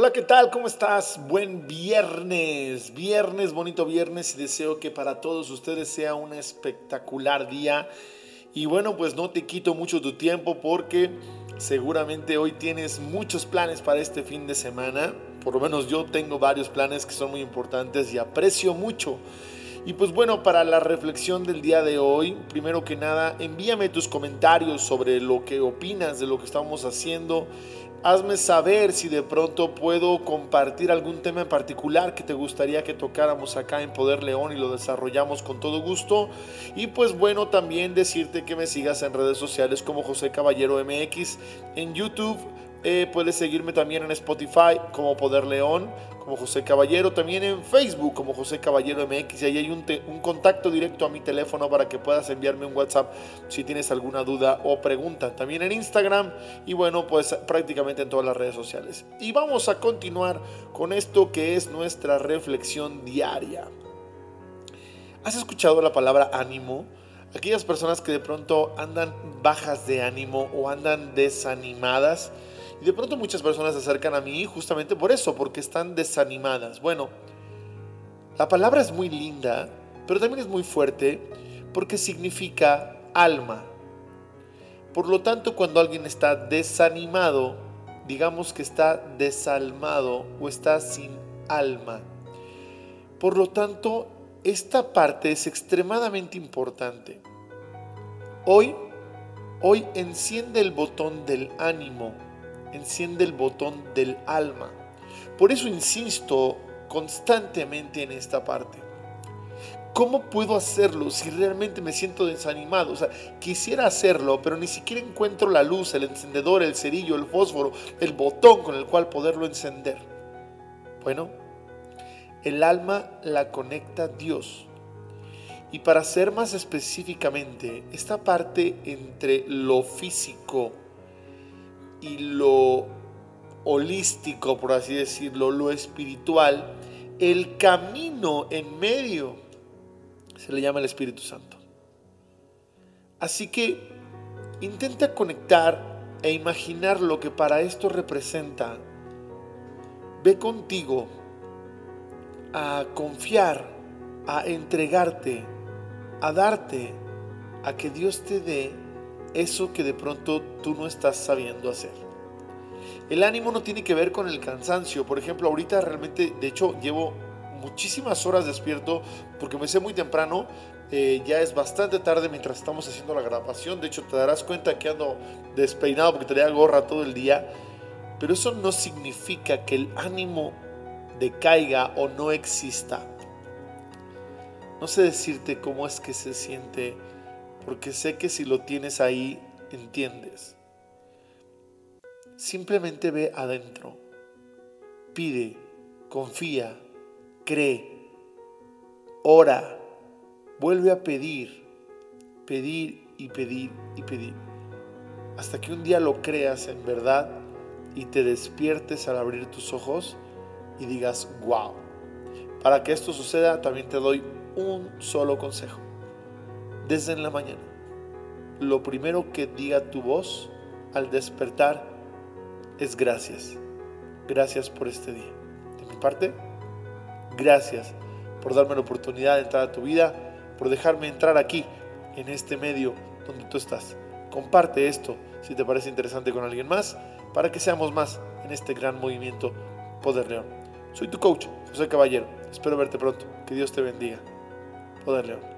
Hola, ¿qué tal? ¿Cómo estás? Buen viernes, viernes, bonito viernes y deseo que para todos ustedes sea un espectacular día. Y bueno, pues no te quito mucho tu tiempo porque seguramente hoy tienes muchos planes para este fin de semana. Por lo menos yo tengo varios planes que son muy importantes y aprecio mucho. Y pues bueno, para la reflexión del día de hoy, primero que nada, envíame tus comentarios sobre lo que opinas de lo que estamos haciendo Hazme saber si de pronto puedo compartir algún tema en particular que te gustaría que tocáramos acá en Poder León y lo desarrollamos con todo gusto. Y pues bueno, también decirte que me sigas en redes sociales como José Caballero MX, en YouTube eh, puedes seguirme también en Spotify como Poder León, como José Caballero, también en Facebook como José Caballero MX. Y ahí hay un, un, contacto directo a mi teléfono para que puedas enviarme un WhatsApp si tienes alguna duda o pregunta. También en Instagram y bueno, pues prácticamente en todas las redes sociales. Y vamos a continuar con esto que es nuestra reflexión diaria. ¿Has escuchado la palabra ánimo? Aquellas personas que de pronto andan bajas de ánimo o andan desanimadas y de pronto muchas personas se acercan a mí justamente por eso, porque están desanimadas. Bueno, la palabra es muy linda, pero también es muy fuerte porque significa alma. Por lo tanto, cuando alguien está desanimado, digamos que está desalmado o está sin alma. Por lo tanto, esta parte es extremadamente importante. Hoy, hoy enciende el botón del ánimo enciende el botón del alma. Por eso insisto constantemente en esta parte. ¿Cómo puedo hacerlo si realmente me siento desanimado? O sea, quisiera hacerlo, pero ni siquiera encuentro la luz, el encendedor, el cerillo, el fósforo, el botón con el cual poderlo encender. Bueno, el alma la conecta Dios. Y para ser más específicamente, esta parte entre lo físico y lo holístico, por así decirlo, lo espiritual, el camino en medio se le llama el Espíritu Santo. Así que intenta conectar e imaginar lo que para esto representa. Ve contigo a confiar, a entregarte, a darte, a que Dios te dé eso que de pronto tú no estás sabiendo hacer. El ánimo no tiene que ver con el cansancio. Por ejemplo, ahorita realmente, de hecho, llevo muchísimas horas despierto porque me sé muy temprano. Eh, ya es bastante tarde mientras estamos haciendo la grabación. De hecho, te darás cuenta que ando despeinado porque tenía gorra todo el día. Pero eso no significa que el ánimo decaiga o no exista. No sé decirte cómo es que se siente porque sé que si lo tienes ahí, entiendes. Simplemente ve adentro, pide, confía, cree, ora, vuelve a pedir, pedir y pedir y pedir, hasta que un día lo creas en verdad y te despiertes al abrir tus ojos y digas, wow. Para que esto suceda, también te doy un solo consejo desde en la mañana. Lo primero que diga tu voz al despertar es gracias. Gracias por este día. De mi parte, gracias por darme la oportunidad de entrar a tu vida, por dejarme entrar aquí, en este medio donde tú estás. Comparte esto si te parece interesante con alguien más, para que seamos más en este gran movimiento Poder León. Soy tu coach, José Caballero. Espero verte pronto. Que Dios te bendiga. Poder León.